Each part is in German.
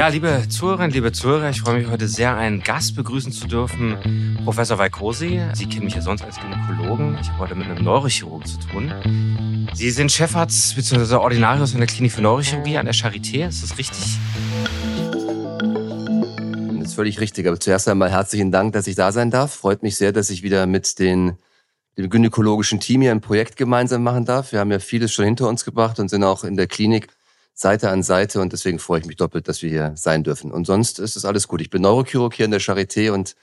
Ja, liebe Zuhörerinnen, liebe Zuhörer, ich freue mich heute sehr, einen Gast begrüßen zu dürfen, Professor Weikosi. Sie kennen mich ja sonst als Gynäkologen. Ich habe heute mit einem Neurochirurgen zu tun. Sie sind Chefarzt bzw. Ordinarius in der Klinik für Neurochirurgie an der Charité. Ist das richtig? Das ist völlig richtig. Aber zuerst einmal herzlichen Dank, dass ich da sein darf. Freut mich sehr, dass ich wieder mit den, dem gynäkologischen Team hier ein Projekt gemeinsam machen darf. Wir haben ja vieles schon hinter uns gebracht und sind auch in der Klinik Seite an Seite und deswegen freue ich mich doppelt, dass wir hier sein dürfen. Und sonst ist es alles gut. Ich bin Neurochirurg hier in der Charité und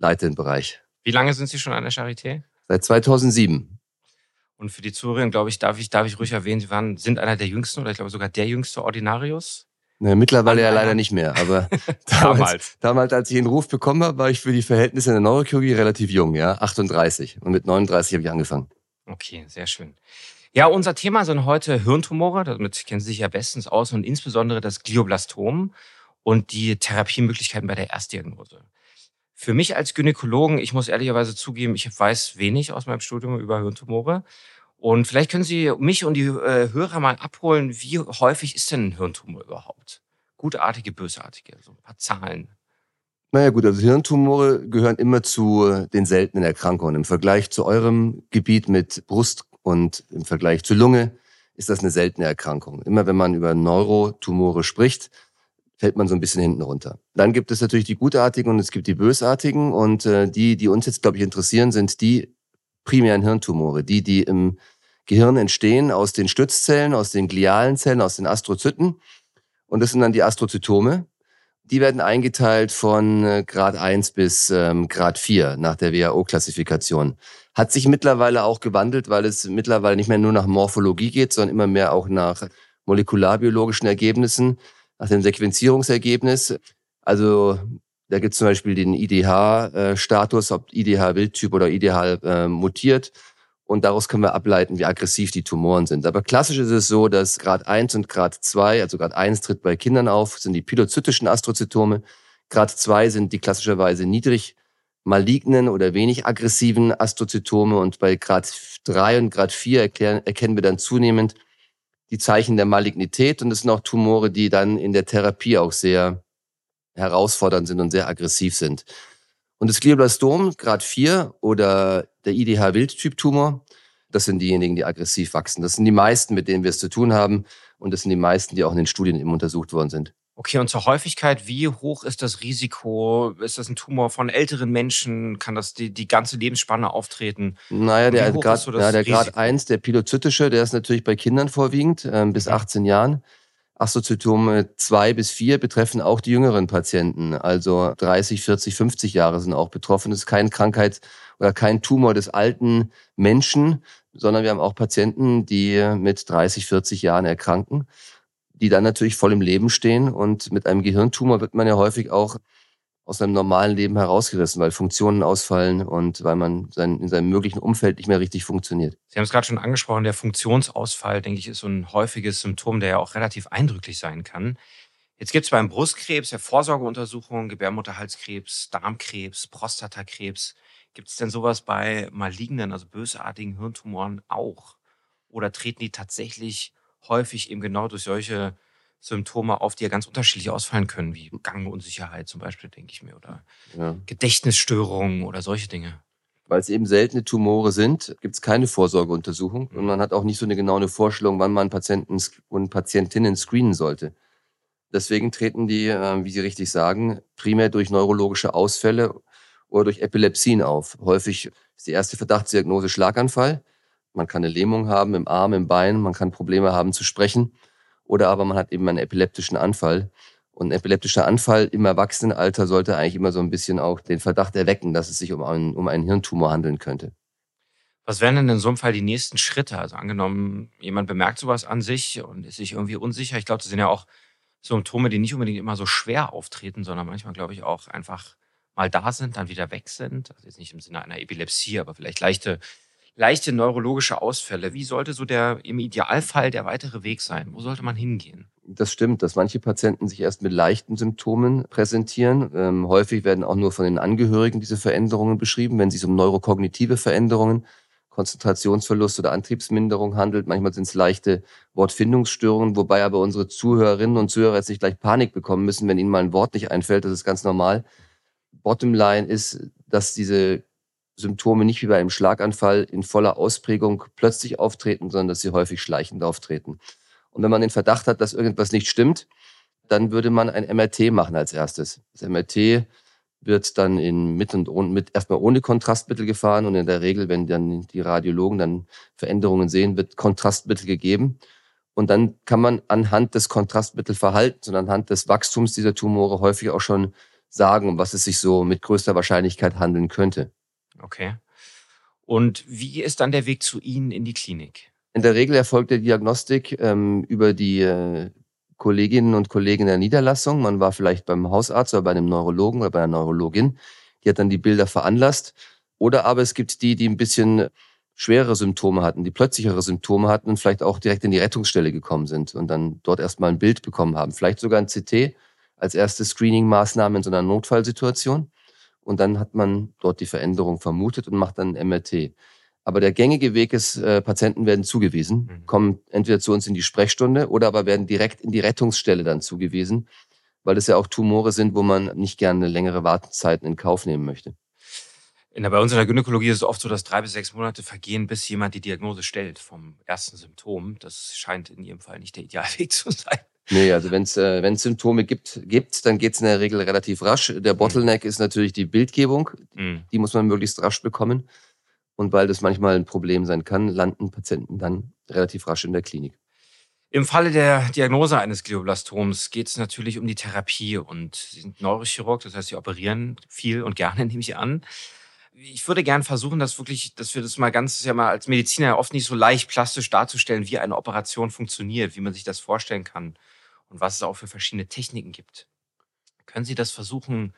leite den Bereich. Wie lange sind Sie schon an der Charité? Seit 2007. Und für die Zuhörer, glaube ich, darf ich, darf ich ruhig erwähnen, Sie waren, sind einer der jüngsten oder ich glaube sogar der jüngste Ordinarius. Ne, mittlerweile ja leider nicht mehr, aber damals, damals, als ich den Ruf bekommen habe, war ich für die Verhältnisse in der Neurochirurgie relativ jung, ja, 38. Und mit 39 habe ich angefangen. Okay, sehr schön. Ja, unser Thema sind heute Hirntumore, damit kennen Sie sich ja bestens aus und insbesondere das Glioblastom und die Therapiemöglichkeiten bei der Erstdiagnose. Für mich als Gynäkologen, ich muss ehrlicherweise zugeben, ich weiß wenig aus meinem Studium über Hirntumore. Und vielleicht können Sie mich und die äh, Hörer mal abholen, wie häufig ist denn ein Hirntumor überhaupt? Gutartige, bösartige, so ein paar Zahlen. Naja gut, also Hirntumore gehören immer zu den seltenen Erkrankungen. Im Vergleich zu eurem Gebiet mit Brust- und im Vergleich zur Lunge ist das eine seltene Erkrankung. Immer wenn man über Neurotumore spricht, fällt man so ein bisschen hinten runter. Dann gibt es natürlich die gutartigen und es gibt die bösartigen. Und äh, die, die uns jetzt, glaube ich, interessieren, sind die primären Hirntumore, die, die im Gehirn entstehen aus den Stützzellen, aus den glialen Zellen, aus den Astrozyten. Und das sind dann die Astrozytome. Die werden eingeteilt von äh, Grad 1 bis ähm, Grad 4 nach der WHO-Klassifikation. Hat sich mittlerweile auch gewandelt, weil es mittlerweile nicht mehr nur nach Morphologie geht, sondern immer mehr auch nach molekularbiologischen Ergebnissen, nach dem Sequenzierungsergebnis. Also da gibt es zum Beispiel den IDH-Status, ob IDH-Wildtyp oder IDH äh, mutiert. Und daraus können wir ableiten, wie aggressiv die Tumoren sind. Aber klassisch ist es so, dass Grad 1 und Grad 2, also Grad 1 tritt bei Kindern auf, sind die pilozytischen Astrozytome. Grad 2 sind die klassischerweise niedrig malignen oder wenig aggressiven Astrozytome und bei Grad 3 und Grad 4 erklären, erkennen wir dann zunehmend die Zeichen der Malignität und es sind auch Tumore, die dann in der Therapie auch sehr herausfordernd sind und sehr aggressiv sind. Und das Glioblastom, Grad 4 oder der IDH-Wildtyp-Tumor, das sind diejenigen, die aggressiv wachsen. Das sind die meisten, mit denen wir es zu tun haben und das sind die meisten, die auch in den Studien eben untersucht worden sind. Okay, und zur Häufigkeit, wie hoch ist das Risiko? Ist das ein Tumor von älteren Menschen? Kann das die, die ganze Lebensspanne auftreten? Naja, der Grad, so ja, der Grad 1, der pilozytische, der ist natürlich bei Kindern vorwiegend, äh, bis 18 Jahren. Astrozytome 2 bis 4 betreffen auch die jüngeren Patienten. Also 30, 40, 50 Jahre sind auch betroffen. Das ist keine Krankheit oder kein Tumor des alten Menschen, sondern wir haben auch Patienten, die mit 30, 40 Jahren erkranken die dann natürlich voll im Leben stehen. Und mit einem Gehirntumor wird man ja häufig auch aus seinem normalen Leben herausgerissen, weil Funktionen ausfallen und weil man sein, in seinem möglichen Umfeld nicht mehr richtig funktioniert. Sie haben es gerade schon angesprochen, der Funktionsausfall, denke ich, ist so ein häufiges Symptom, der ja auch relativ eindrücklich sein kann. Jetzt gibt es beim Brustkrebs ja Vorsorgeuntersuchungen, Gebärmutterhalskrebs, Darmkrebs, Prostatakrebs. Gibt es denn sowas bei malignen, also bösartigen Hirntumoren auch? Oder treten die tatsächlich häufig eben genau durch solche Symptome auf, die ja ganz unterschiedlich ausfallen können, wie Gangunsicherheit zum Beispiel, denke ich mir, oder ja. Gedächtnisstörungen oder solche Dinge. Weil es eben seltene Tumore sind, gibt es keine Vorsorgeuntersuchung mhm. und man hat auch nicht so eine genaue Vorstellung, wann man Patienten und Patientinnen screenen sollte. Deswegen treten die, äh, wie Sie richtig sagen, primär durch neurologische Ausfälle oder durch Epilepsien auf. Häufig ist die erste Verdachtsdiagnose Schlaganfall. Man kann eine Lähmung haben im Arm, im Bein, man kann Probleme haben zu sprechen oder aber man hat eben einen epileptischen Anfall. Und ein epileptischer Anfall im Erwachsenenalter sollte eigentlich immer so ein bisschen auch den Verdacht erwecken, dass es sich um einen, um einen Hirntumor handeln könnte. Was wären denn in so einem Fall die nächsten Schritte? Also angenommen, jemand bemerkt sowas an sich und ist sich irgendwie unsicher. Ich glaube, das sind ja auch Symptome, die nicht unbedingt immer so schwer auftreten, sondern manchmal, glaube ich, auch einfach mal da sind, dann wieder weg sind. Also jetzt nicht im Sinne einer Epilepsie, aber vielleicht leichte leichte neurologische Ausfälle. Wie sollte so der im Idealfall der weitere Weg sein? Wo sollte man hingehen? Das stimmt, dass manche Patienten sich erst mit leichten Symptomen präsentieren. Ähm, häufig werden auch nur von den Angehörigen diese Veränderungen beschrieben. Wenn es sich um neurokognitive Veränderungen Konzentrationsverlust oder Antriebsminderung handelt. Manchmal sind es leichte Wortfindungsstörungen, wobei aber unsere Zuhörerinnen und Zuhörer jetzt nicht gleich Panik bekommen müssen, wenn ihnen mal ein Wort nicht einfällt. Das ist ganz normal. Bottomline ist, dass diese Symptome nicht wie bei einem Schlaganfall in voller Ausprägung plötzlich auftreten, sondern dass sie häufig schleichend auftreten. Und wenn man den Verdacht hat, dass irgendwas nicht stimmt, dann würde man ein MRT machen als erstes. Das MRT wird dann in mit und ohne, mit erstmal ohne Kontrastmittel gefahren und in der Regel, wenn dann die Radiologen dann Veränderungen sehen, wird Kontrastmittel gegeben. Und dann kann man anhand des Kontrastmittelverhaltens und anhand des Wachstums dieser Tumore häufig auch schon sagen, um was es sich so mit größter Wahrscheinlichkeit handeln könnte. Okay. Und wie ist dann der Weg zu Ihnen in die Klinik? In der Regel erfolgt die Diagnostik ähm, über die äh, Kolleginnen und Kollegen der Niederlassung. Man war vielleicht beim Hausarzt oder bei einem Neurologen oder bei einer Neurologin. Die hat dann die Bilder veranlasst. Oder aber es gibt die, die ein bisschen schwerere Symptome hatten, die plötzlichere Symptome hatten und vielleicht auch direkt in die Rettungsstelle gekommen sind und dann dort erstmal ein Bild bekommen haben. Vielleicht sogar ein CT als erste Screening-Maßnahme in so einer Notfallsituation. Und dann hat man dort die Veränderung vermutet und macht dann MRT. Aber der gängige Weg ist, äh, Patienten werden zugewiesen, mhm. kommen entweder zu uns in die Sprechstunde oder aber werden direkt in die Rettungsstelle dann zugewiesen, weil das ja auch Tumore sind, wo man nicht gerne längere Wartezeiten in Kauf nehmen möchte. In der, bei uns in der Gynäkologie ist es oft so, dass drei bis sechs Monate vergehen, bis jemand die Diagnose stellt vom ersten Symptom. Das scheint in Ihrem Fall nicht der Idealweg zu sein. Nee, also wenn es äh, wenn's Symptome gibt, gibt dann geht es in der Regel relativ rasch. Der mhm. Bottleneck mhm. ist natürlich die Bildgebung. Mhm. Die muss man möglichst rasch bekommen. Und weil das manchmal ein Problem sein kann, landen Patienten dann relativ rasch in der Klinik. Im Falle der Diagnose eines Glioblastoms geht es natürlich um die Therapie und Sie sind Neurochirurg, das heißt, Sie operieren viel und gerne, nehme ich an. Ich würde gerne versuchen, dass wirklich, dass wir das mal ganz, ja mal als Mediziner oft nicht so leicht plastisch darzustellen, wie eine Operation funktioniert, wie man sich das vorstellen kann und was es auch für verschiedene Techniken gibt. Können Sie das versuchen,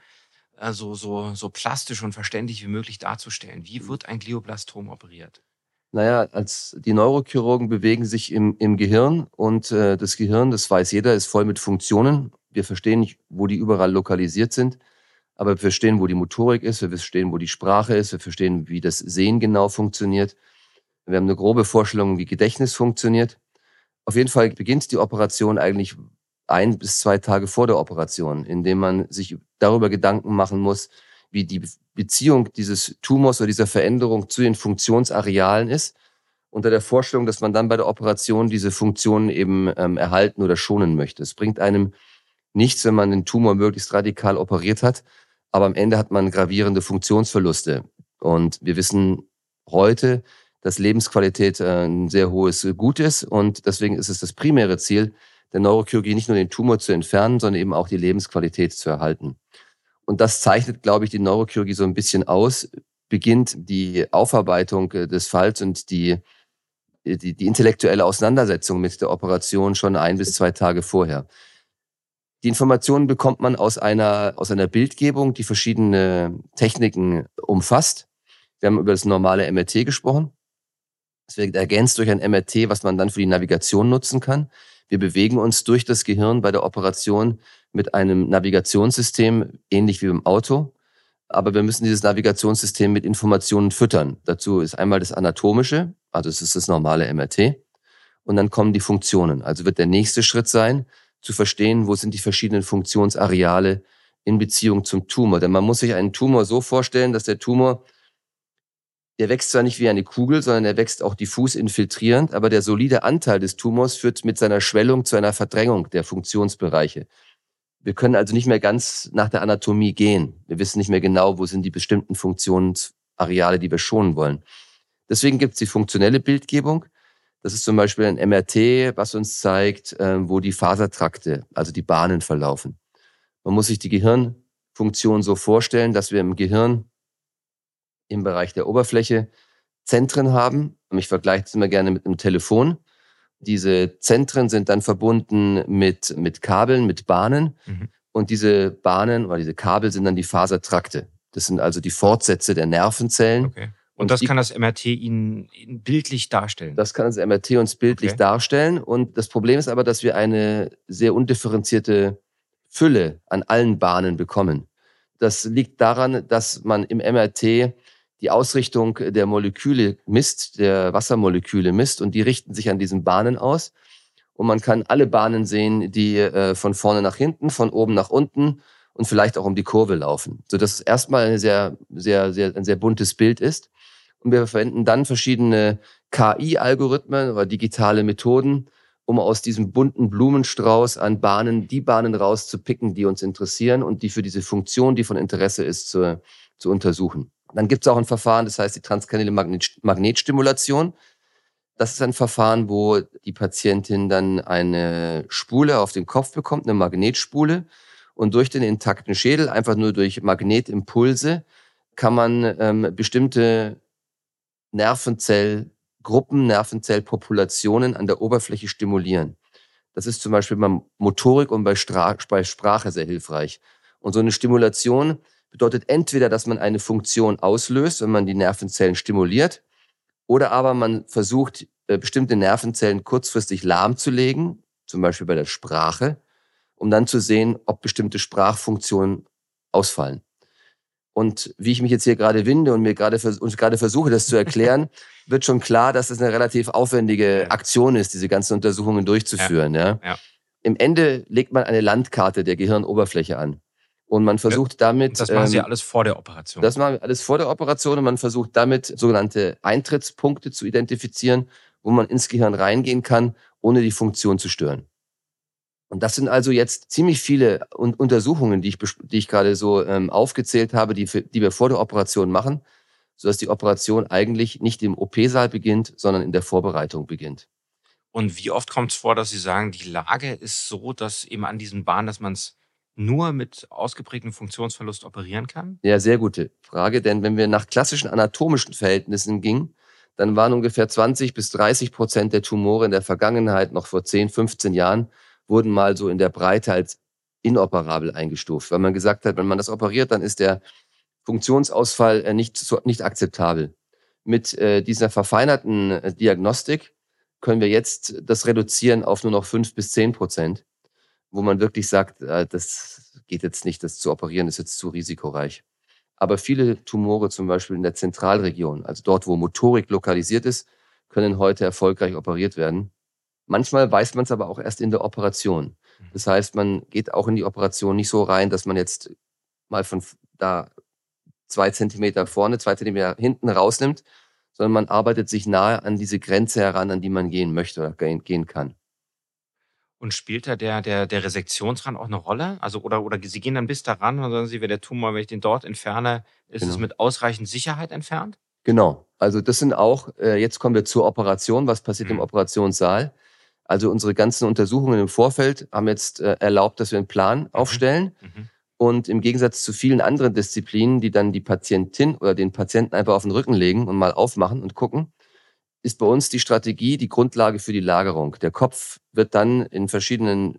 äh, so, so, so plastisch und verständlich wie möglich darzustellen. Wie mhm. wird ein Glioblastom operiert? Naja, als die Neurochirurgen bewegen sich im, im Gehirn und äh, das Gehirn, das weiß jeder, ist voll mit Funktionen. Wir verstehen nicht, wo die überall lokalisiert sind, aber wir verstehen, wo die Motorik ist, wir verstehen, wo die Sprache ist, wir verstehen, wie das Sehen genau funktioniert. Wir haben eine grobe Vorstellung, wie Gedächtnis funktioniert. Auf jeden Fall beginnt die Operation eigentlich ein bis zwei Tage vor der Operation, indem man sich darüber Gedanken machen muss, wie die Beziehung dieses Tumors oder dieser Veränderung zu den Funktionsarealen ist, unter der Vorstellung, dass man dann bei der Operation diese Funktionen eben ähm, erhalten oder schonen möchte. Es bringt einem nichts, wenn man den Tumor möglichst radikal operiert hat, aber am Ende hat man gravierende Funktionsverluste. Und wir wissen heute, dass Lebensqualität äh, ein sehr hohes Gut ist und deswegen ist es das primäre Ziel, der Neurochirurgie nicht nur den Tumor zu entfernen, sondern eben auch die Lebensqualität zu erhalten. Und das zeichnet, glaube ich, die Neurochirurgie so ein bisschen aus. Beginnt die Aufarbeitung äh, des Falls und die, die, die intellektuelle Auseinandersetzung mit der Operation schon ein bis zwei Tage vorher. Die Informationen bekommt man aus einer, aus einer Bildgebung, die verschiedene Techniken umfasst. Wir haben über das normale MRT gesprochen. Es wird ergänzt durch ein MRT, was man dann für die Navigation nutzen kann. Wir bewegen uns durch das Gehirn bei der Operation mit einem Navigationssystem, ähnlich wie beim Auto. Aber wir müssen dieses Navigationssystem mit Informationen füttern. Dazu ist einmal das Anatomische, also es ist das normale MRT. Und dann kommen die Funktionen. Also wird der nächste Schritt sein, zu verstehen, wo sind die verschiedenen Funktionsareale in Beziehung zum Tumor. Denn man muss sich einen Tumor so vorstellen, dass der Tumor der wächst zwar nicht wie eine Kugel, sondern er wächst auch diffus infiltrierend, aber der solide Anteil des Tumors führt mit seiner Schwellung zu einer Verdrängung der Funktionsbereiche. Wir können also nicht mehr ganz nach der Anatomie gehen. Wir wissen nicht mehr genau, wo sind die bestimmten Funktionsareale, die wir schonen wollen. Deswegen gibt es die funktionelle Bildgebung. Das ist zum Beispiel ein MRT, was uns zeigt, ähm, wo die Fasertrakte, also die Bahnen verlaufen. Man muss sich die Gehirnfunktion so vorstellen, dass wir im Gehirn im Bereich der Oberfläche Zentren haben. Ich vergleiche es immer gerne mit einem Telefon. Diese Zentren sind dann verbunden mit, mit Kabeln, mit Bahnen. Mhm. Und diese Bahnen oder diese Kabel sind dann die Fasertrakte. Das sind also die Fortsätze der Nervenzellen. Okay. Und, und das die, kann das MRT Ihnen bildlich darstellen? Das kann das MRT uns bildlich okay. darstellen. Und das Problem ist aber, dass wir eine sehr undifferenzierte Fülle an allen Bahnen bekommen. Das liegt daran, dass man im MRT die Ausrichtung der Moleküle misst, der Wassermoleküle misst und die richten sich an diesen Bahnen aus. Und man kann alle Bahnen sehen, die äh, von vorne nach hinten, von oben nach unten und vielleicht auch um die Kurve laufen. So dass es erstmal eine sehr, sehr, sehr, ein sehr buntes Bild ist. Und wir verwenden dann verschiedene KI-Algorithmen oder digitale Methoden, um aus diesem bunten Blumenstrauß an Bahnen die Bahnen rauszupicken, die uns interessieren und die für diese Funktion, die von Interesse ist, zu, zu untersuchen. Dann gibt es auch ein Verfahren, das heißt die transkranielle Magnet Magnetstimulation. Das ist ein Verfahren, wo die Patientin dann eine Spule auf den Kopf bekommt, eine Magnetspule. Und durch den intakten Schädel, einfach nur durch Magnetimpulse, kann man ähm, bestimmte Nervenzell Gruppen, Nervenzellpopulationen an der Oberfläche stimulieren. Das ist zum Beispiel bei Motorik und bei, Stra bei Sprache sehr hilfreich. Und so eine Stimulation bedeutet entweder, dass man eine Funktion auslöst, wenn man die Nervenzellen stimuliert, oder aber man versucht, äh, bestimmte Nervenzellen kurzfristig lahmzulegen, zum Beispiel bei der Sprache, um dann zu sehen, ob bestimmte Sprachfunktionen ausfallen. Und wie ich mich jetzt hier gerade winde und mir gerade und gerade versuche, das zu erklären, wird schon klar, dass es das eine relativ aufwendige Aktion ist, diese ganzen Untersuchungen durchzuführen. Ja. ja. ja. Im Ende legt man eine Landkarte der Gehirnoberfläche an. Und man versucht damit. Das machen Sie ähm, alles vor der Operation. Das machen wir alles vor der Operation und man versucht damit sogenannte Eintrittspunkte zu identifizieren, wo man ins Gehirn reingehen kann, ohne die Funktion zu stören. Und das sind also jetzt ziemlich viele Untersuchungen, die ich, die ich gerade so ähm, aufgezählt habe, die, die wir vor der Operation machen, sodass die Operation eigentlich nicht im OP-Saal beginnt, sondern in der Vorbereitung beginnt. Und wie oft kommt es vor, dass Sie sagen, die Lage ist so, dass eben an diesen Bahnen, dass man es nur mit ausgeprägtem Funktionsverlust operieren kann? Ja, sehr gute Frage, denn wenn wir nach klassischen anatomischen Verhältnissen gingen, dann waren ungefähr 20 bis 30 Prozent der Tumore in der Vergangenheit, noch vor 10, 15 Jahren, wurden mal so in der Breite als inoperabel eingestuft, weil man gesagt hat, wenn man das operiert, dann ist der Funktionsausfall äh, nicht, nicht akzeptabel. Mit äh, dieser verfeinerten äh, Diagnostik können wir jetzt das reduzieren auf nur noch fünf bis zehn Prozent, wo man wirklich sagt, äh, das geht jetzt nicht, das zu operieren ist jetzt zu risikoreich. Aber viele Tumore zum Beispiel in der Zentralregion, also dort, wo Motorik lokalisiert ist, können heute erfolgreich operiert werden. Manchmal weiß man es aber auch erst in der Operation. Mhm. Das heißt, man geht auch in die Operation nicht so rein, dass man jetzt mal von da zwei Zentimeter vorne, zwei Zentimeter hinten rausnimmt, sondern man arbeitet sich nahe an diese Grenze heran, an die man gehen möchte oder gehen kann. Und spielt da der, der, der Resektionsrand auch eine Rolle? Also, oder, oder Sie gehen dann bis daran und sagen Sie, wenn der Tumor, wenn ich den dort entferne, ist genau. es mit ausreichend Sicherheit entfernt? Genau. Also, das sind auch, äh, jetzt kommen wir zur Operation. Was passiert mhm. im Operationssaal? Also unsere ganzen Untersuchungen im Vorfeld haben jetzt äh, erlaubt, dass wir einen Plan mhm. aufstellen. Mhm. Und im Gegensatz zu vielen anderen Disziplinen, die dann die Patientin oder den Patienten einfach auf den Rücken legen und mal aufmachen und gucken, ist bei uns die Strategie die Grundlage für die Lagerung. Der Kopf wird dann in verschiedenen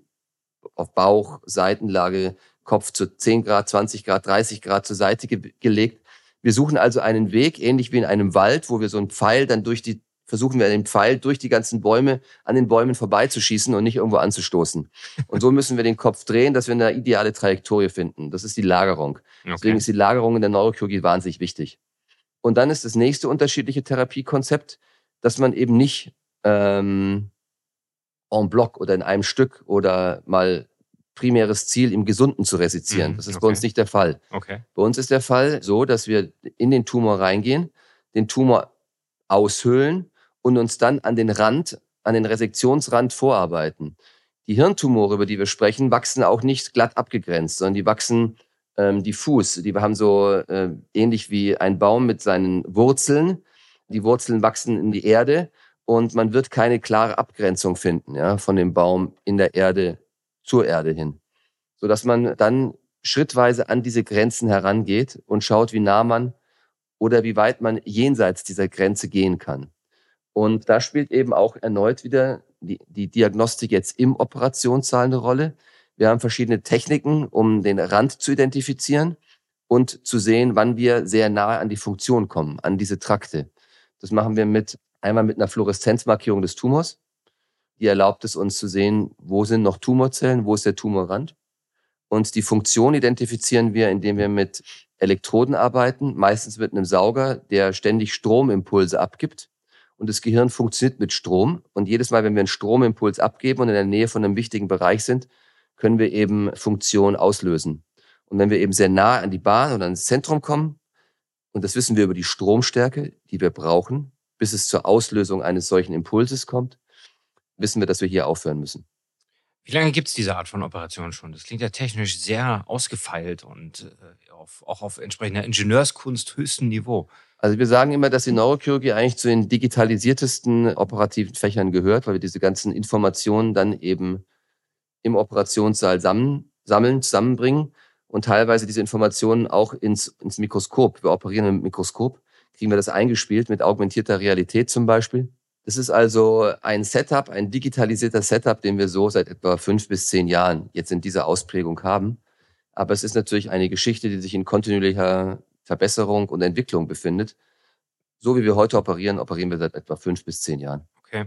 auf Bauch, Seitenlage, Kopf zu 10 Grad, 20 Grad, 30 Grad zur Seite ge gelegt. Wir suchen also einen Weg, ähnlich wie in einem Wald, wo wir so einen Pfeil dann durch die versuchen wir den Pfeil durch die ganzen Bäume an den Bäumen vorbeizuschießen und nicht irgendwo anzustoßen. Und so müssen wir den Kopf drehen, dass wir eine ideale Trajektorie finden. Das ist die Lagerung. Okay. Deswegen ist die Lagerung in der Neurochirurgie wahnsinnig wichtig. Und dann ist das nächste unterschiedliche Therapiekonzept, dass man eben nicht ähm, en bloc oder in einem Stück oder mal primäres Ziel im Gesunden zu resizieren. Mhm, das ist okay. bei uns nicht der Fall. Okay. Bei uns ist der Fall so, dass wir in den Tumor reingehen, den Tumor aushöhlen und uns dann an den Rand, an den Resektionsrand vorarbeiten. Die Hirntumore, über die wir sprechen, wachsen auch nicht glatt abgegrenzt, sondern die wachsen ähm, diffus. Die haben so äh, ähnlich wie ein Baum mit seinen Wurzeln. Die Wurzeln wachsen in die Erde und man wird keine klare Abgrenzung finden ja, von dem Baum in der Erde zur Erde hin, so dass man dann schrittweise an diese Grenzen herangeht und schaut, wie nah man oder wie weit man jenseits dieser Grenze gehen kann. Und da spielt eben auch erneut wieder die, die Diagnostik jetzt im Operationssaal eine Rolle. Wir haben verschiedene Techniken, um den Rand zu identifizieren und zu sehen, wann wir sehr nahe an die Funktion kommen, an diese Trakte. Das machen wir mit einmal mit einer Fluoreszenzmarkierung des Tumors. Die erlaubt es uns zu sehen, wo sind noch Tumorzellen, wo ist der Tumorrand. Und die Funktion identifizieren wir, indem wir mit Elektroden arbeiten, meistens mit einem Sauger, der ständig Stromimpulse abgibt. Und das Gehirn funktioniert mit Strom. Und jedes Mal, wenn wir einen Stromimpuls abgeben und in der Nähe von einem wichtigen Bereich sind, können wir eben Funktion auslösen. Und wenn wir eben sehr nah an die Bahn oder ans Zentrum kommen, und das wissen wir über die Stromstärke, die wir brauchen, bis es zur Auslösung eines solchen Impulses kommt, wissen wir, dass wir hier aufhören müssen. Wie lange gibt es diese Art von Operation schon? Das klingt ja technisch sehr ausgefeilt und äh, auf, auch auf entsprechender Ingenieurskunst höchstem Niveau. Also wir sagen immer, dass die Neurochirurgie eigentlich zu den digitalisiertesten operativen Fächern gehört, weil wir diese ganzen Informationen dann eben im Operationssaal sammeln, sammeln zusammenbringen und teilweise diese Informationen auch ins, ins Mikroskop. Wir operieren im Mikroskop, kriegen wir das eingespielt mit augmentierter Realität zum Beispiel. Das ist also ein Setup, ein digitalisierter Setup, den wir so seit etwa fünf bis zehn Jahren jetzt in dieser Ausprägung haben. Aber es ist natürlich eine Geschichte, die sich in kontinuierlicher Verbesserung und Entwicklung befindet. So wie wir heute operieren, operieren wir seit etwa fünf bis zehn Jahren. Okay.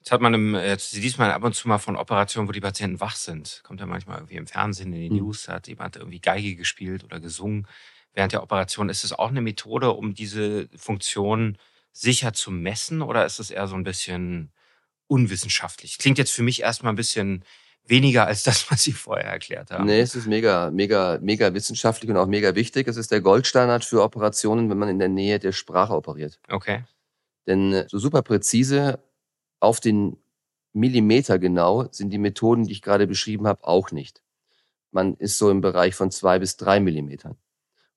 Jetzt hat man im, jetzt liest man ab und zu mal von Operationen, wo die Patienten wach sind. Kommt ja manchmal irgendwie im Fernsehen, in die mhm. News, hat jemand irgendwie Geige gespielt oder gesungen während der Operation. Ist es auch eine Methode, um diese Funktion sicher zu messen oder ist es eher so ein bisschen unwissenschaftlich? Klingt jetzt für mich erstmal ein bisschen weniger als das, was Sie vorher erklärt haben. Nee, es ist mega, mega, mega wissenschaftlich und auch mega wichtig. Es ist der Goldstandard für Operationen, wenn man in der Nähe der Sprache operiert. Okay. Denn so super präzise auf den Millimeter genau sind die Methoden, die ich gerade beschrieben habe, auch nicht. Man ist so im Bereich von zwei bis drei Millimetern.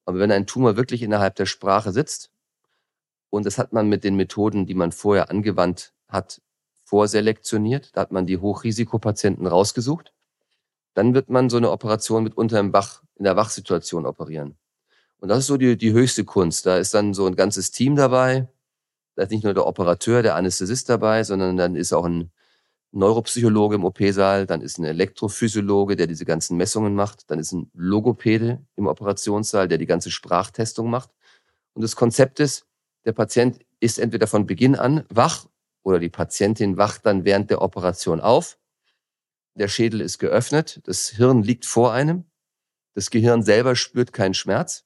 Aber wenn ein Tumor wirklich innerhalb der Sprache sitzt, und das hat man mit den Methoden, die man vorher angewandt hat, vorselektioniert, da hat man die Hochrisikopatienten rausgesucht, dann wird man so eine Operation mitunter im Wach, in der Wachsituation operieren. Und das ist so die, die höchste Kunst. Da ist dann so ein ganzes Team dabei, da ist nicht nur der Operateur, der Anästhesist dabei, sondern dann ist auch ein Neuropsychologe im OP-Saal, dann ist ein Elektrophysiologe, der diese ganzen Messungen macht, dann ist ein Logopäde im Operationssaal, der die ganze Sprachtestung macht. Und das Konzept ist, der Patient ist entweder von Beginn an wach oder die Patientin wacht dann während der Operation auf. Der Schädel ist geöffnet, das Hirn liegt vor einem, das Gehirn selber spürt keinen Schmerz.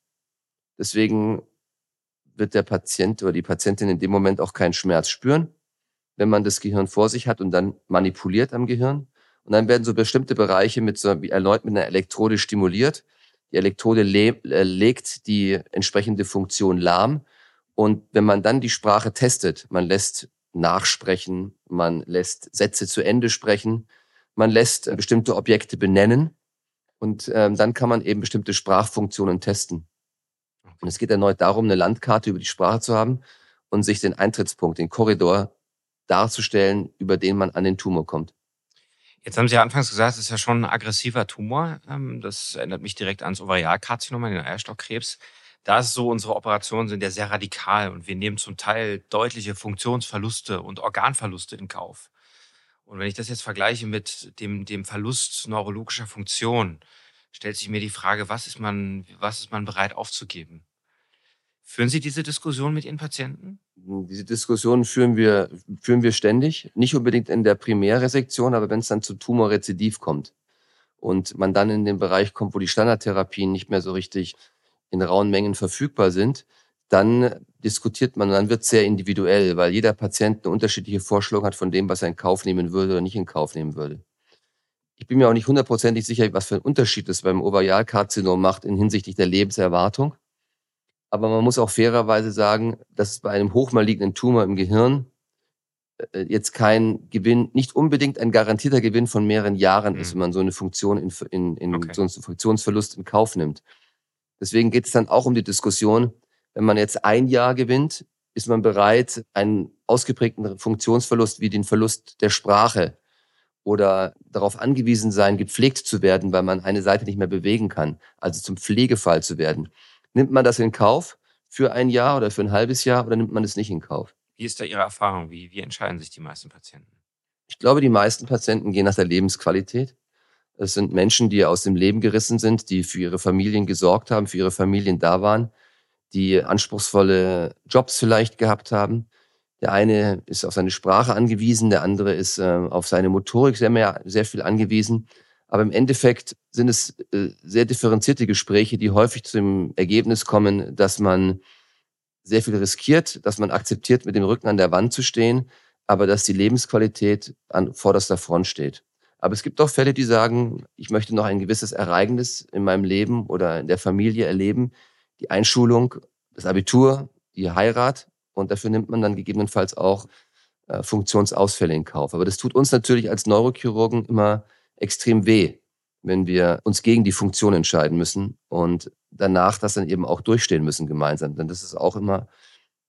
Deswegen wird der Patient oder die Patientin in dem Moment auch keinen Schmerz spüren, wenn man das Gehirn vor sich hat und dann manipuliert am Gehirn. Und dann werden so bestimmte Bereiche mit so erneut mit einer Elektrode stimuliert. Die Elektrode le äh, legt die entsprechende Funktion lahm. Und wenn man dann die Sprache testet, man lässt nachsprechen, man lässt Sätze zu Ende sprechen, man lässt bestimmte Objekte benennen und ähm, dann kann man eben bestimmte Sprachfunktionen testen. Und es geht erneut darum, eine Landkarte über die Sprache zu haben und sich den Eintrittspunkt, den Korridor darzustellen, über den man an den Tumor kommt. Jetzt haben Sie ja anfangs gesagt, es ist ja schon ein aggressiver Tumor. Ähm, das erinnert mich direkt ans Ovarialkarzinom, den Eierstockkrebs. Da ist so, unsere Operationen sind ja sehr radikal und wir nehmen zum Teil deutliche Funktionsverluste und Organverluste in Kauf. Und wenn ich das jetzt vergleiche mit dem, dem Verlust neurologischer Funktion, stellt sich mir die Frage, was ist man, was ist man bereit aufzugeben? Führen Sie diese Diskussion mit Ihren Patienten? Diese Diskussion führen wir, führen wir ständig. Nicht unbedingt in der Primärresektion, aber wenn es dann zu Tumorrezidiv kommt und man dann in den Bereich kommt, wo die Standardtherapien nicht mehr so richtig in rauen Mengen verfügbar sind, dann diskutiert man, dann wird es sehr individuell, weil jeder Patient eine unterschiedliche Vorstellung hat von dem, was er in Kauf nehmen würde oder nicht in Kauf nehmen würde. Ich bin mir auch nicht hundertprozentig sicher, was für einen Unterschied es beim Ovarialkarzinom macht in hinsichtlich der Lebenserwartung. Aber man muss auch fairerweise sagen, dass bei einem hochmalignen Tumor im Gehirn äh, jetzt kein Gewinn, nicht unbedingt ein garantierter Gewinn von mehreren Jahren mhm. ist, wenn man so eine Funktion in, in, in okay. so einen Funktionsverlust in Kauf nimmt. Deswegen geht es dann auch um die Diskussion, wenn man jetzt ein Jahr gewinnt, ist man bereit, einen ausgeprägten Funktionsverlust wie den Verlust der Sprache oder darauf angewiesen sein, gepflegt zu werden, weil man eine Seite nicht mehr bewegen kann, also zum Pflegefall zu werden. Nimmt man das in Kauf für ein Jahr oder für ein halbes Jahr oder nimmt man es nicht in Kauf? Wie ist da Ihre Erfahrung? Wie, wie entscheiden sich die meisten Patienten? Ich glaube, die meisten Patienten gehen nach der Lebensqualität. Es sind Menschen, die aus dem Leben gerissen sind, die für ihre Familien gesorgt haben, für ihre Familien da waren, die anspruchsvolle Jobs vielleicht gehabt haben. Der eine ist auf seine Sprache angewiesen, der andere ist äh, auf seine Motorik sehr, mehr, sehr viel angewiesen. Aber im Endeffekt sind es äh, sehr differenzierte Gespräche, die häufig zum Ergebnis kommen, dass man sehr viel riskiert, dass man akzeptiert, mit dem Rücken an der Wand zu stehen, aber dass die Lebensqualität an vorderster Front steht. Aber es gibt auch Fälle, die sagen, ich möchte noch ein gewisses Ereignis in meinem Leben oder in der Familie erleben, die Einschulung, das Abitur, die Heirat und dafür nimmt man dann gegebenenfalls auch äh, Funktionsausfälle in Kauf. Aber das tut uns natürlich als Neurochirurgen immer extrem weh, wenn wir uns gegen die Funktion entscheiden müssen und danach das dann eben auch durchstehen müssen gemeinsam. Denn das ist auch immer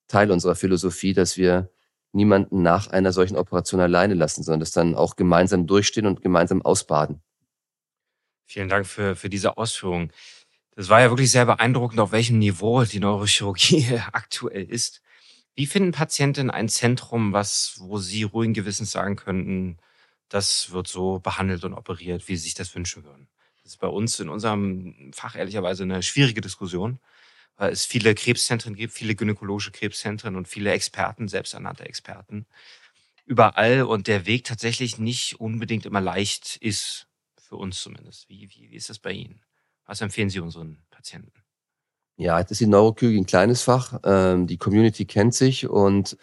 Teil unserer Philosophie, dass wir niemanden nach einer solchen Operation alleine lassen, sondern das dann auch gemeinsam durchstehen und gemeinsam ausbaden. Vielen Dank für, für diese Ausführungen. Das war ja wirklich sehr beeindruckend, auf welchem Niveau die Neurochirurgie aktuell ist. Wie finden Patienten ein Zentrum, was, wo sie ruhigen Gewissens sagen könnten, das wird so behandelt und operiert, wie sie sich das wünschen würden? Das ist bei uns in unserem Fach ehrlicherweise eine schwierige Diskussion weil es viele Krebszentren gibt, viele gynäkologische Krebszentren und viele Experten, selbsternannte Experten überall und der Weg tatsächlich nicht unbedingt immer leicht ist, für uns zumindest. Wie, wie, wie ist das bei Ihnen? Was empfehlen Sie unseren Patienten? Ja, das ist die Neurochirurgie ein kleines Fach. Ähm, die Community kennt sich und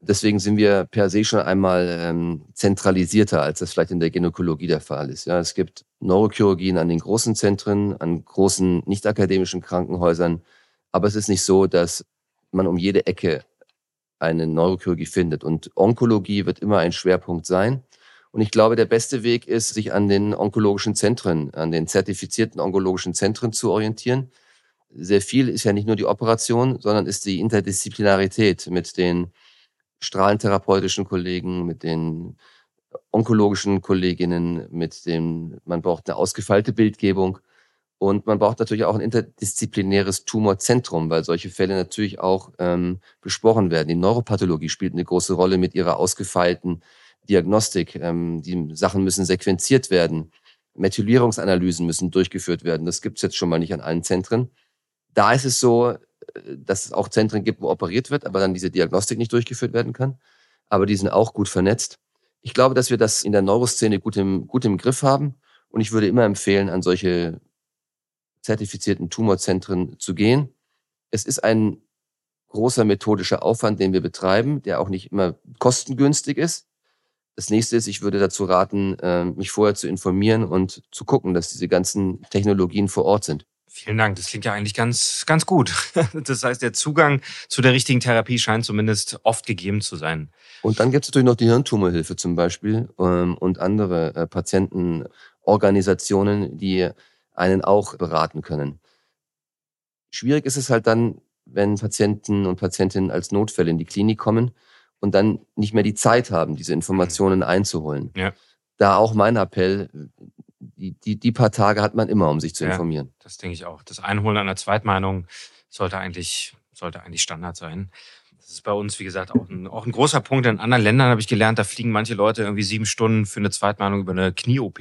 deswegen sind wir per se schon einmal ähm, zentralisierter, als das vielleicht in der Gynäkologie der Fall ist. Ja, es gibt Neurochirurgien an den großen Zentren, an großen nicht-akademischen Krankenhäusern. Aber es ist nicht so, dass man um jede Ecke eine Neurochirurgie findet. Und Onkologie wird immer ein Schwerpunkt sein. Und ich glaube, der beste Weg ist, sich an den onkologischen Zentren, an den zertifizierten onkologischen Zentren zu orientieren. Sehr viel ist ja nicht nur die Operation, sondern ist die Interdisziplinarität mit den strahlentherapeutischen Kollegen, mit den onkologischen Kolleginnen, mit dem, man braucht eine ausgefeilte Bildgebung. Und man braucht natürlich auch ein interdisziplinäres Tumorzentrum, weil solche Fälle natürlich auch ähm, besprochen werden. Die Neuropathologie spielt eine große Rolle mit ihrer ausgefeilten Diagnostik. Ähm, die Sachen müssen sequenziert werden. Methylierungsanalysen müssen durchgeführt werden. Das gibt es jetzt schon mal nicht an allen Zentren. Da ist es so, dass es auch Zentren gibt, wo operiert wird, aber dann diese Diagnostik nicht durchgeführt werden kann. Aber die sind auch gut vernetzt. Ich glaube, dass wir das in der Neuroszene gut im, gut im Griff haben. Und ich würde immer empfehlen, an solche zertifizierten Tumorzentren zu gehen. Es ist ein großer methodischer Aufwand, den wir betreiben, der auch nicht immer kostengünstig ist. Das nächste ist, ich würde dazu raten, äh, mich vorher zu informieren und zu gucken, dass diese ganzen Technologien vor Ort sind. Vielen Dank. Das klingt ja eigentlich ganz, ganz gut. Das heißt, der Zugang zu der richtigen Therapie scheint zumindest oft gegeben zu sein. Und dann gibt es natürlich noch die Hirntumorhilfe zum Beispiel ähm, und andere äh, Patientenorganisationen, die einen auch beraten können. Schwierig ist es halt dann, wenn Patienten und Patientinnen als Notfälle in die Klinik kommen und dann nicht mehr die Zeit haben, diese Informationen einzuholen. Ja. Da auch mein Appell, die, die, die paar Tage hat man immer, um sich zu ja, informieren. Das denke ich auch. Das Einholen einer Zweitmeinung sollte eigentlich, sollte eigentlich Standard sein. Das ist bei uns, wie gesagt, auch ein, auch ein großer Punkt. In anderen Ländern habe ich gelernt, da fliegen manche Leute irgendwie sieben Stunden für eine Zweitmeinung über eine Knie-OP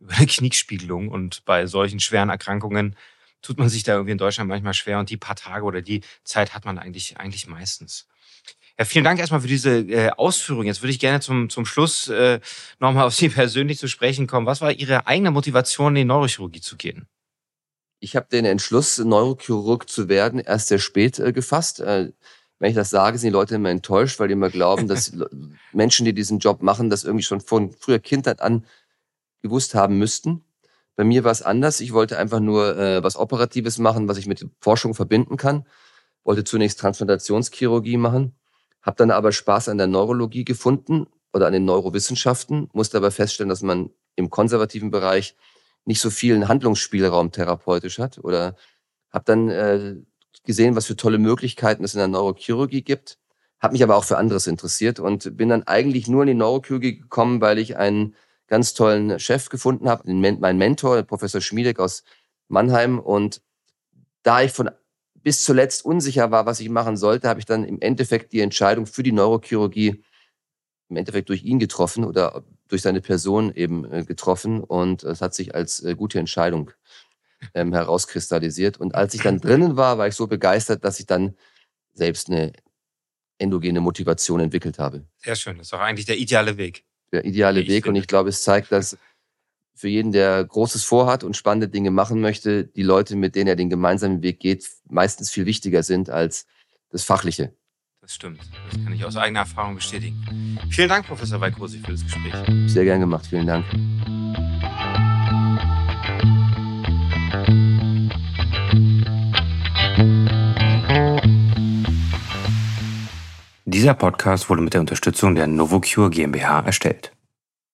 über eine Kniespiegelung. Und bei solchen schweren Erkrankungen tut man sich da irgendwie in Deutschland manchmal schwer und die paar Tage oder die Zeit hat man eigentlich, eigentlich meistens. Ja, vielen Dank erstmal für diese äh, Ausführung. Jetzt würde ich gerne zum, zum Schluss äh, nochmal auf Sie persönlich zu sprechen kommen. Was war Ihre eigene Motivation, in die Neurochirurgie zu gehen? Ich habe den Entschluss, Neurochirurg zu werden, erst sehr spät äh, gefasst. Äh, wenn ich das sage, sind die Leute immer enttäuscht, weil die immer glauben, dass Menschen, die diesen Job machen, das irgendwie schon von früher Kindheit an gewusst haben müssten. Bei mir war es anders. Ich wollte einfach nur äh, was Operatives machen, was ich mit Forschung verbinden kann. Wollte zunächst Transplantationschirurgie machen, habe dann aber Spaß an der Neurologie gefunden oder an den Neurowissenschaften, musste aber feststellen, dass man im konservativen Bereich nicht so vielen Handlungsspielraum therapeutisch hat oder habe dann äh, gesehen, was für tolle Möglichkeiten es in der Neurochirurgie gibt, habe mich aber auch für anderes interessiert und bin dann eigentlich nur in die Neurochirurgie gekommen, weil ich einen ganz tollen Chef gefunden habe, mein Mentor, Professor Schmiedek aus Mannheim. Und da ich von bis zuletzt unsicher war, was ich machen sollte, habe ich dann im Endeffekt die Entscheidung für die Neurochirurgie im Endeffekt durch ihn getroffen oder durch seine Person eben äh, getroffen. Und es hat sich als äh, gute Entscheidung ähm, herauskristallisiert. Und als ich dann drinnen war, war ich so begeistert, dass ich dann selbst eine endogene Motivation entwickelt habe. Sehr schön. Das ist auch eigentlich der ideale Weg der ideale ich Weg. Und ich glaube, es zeigt, dass für jeden, der Großes vorhat und spannende Dinge machen möchte, die Leute, mit denen er den gemeinsamen Weg geht, meistens viel wichtiger sind als das Fachliche. Das stimmt. Das kann ich aus eigener Erfahrung bestätigen. Vielen Dank, Professor Weikrosi, für das Gespräch. Sehr gern gemacht. Vielen Dank. Dieser Podcast wurde mit der Unterstützung der Novocure GmbH erstellt.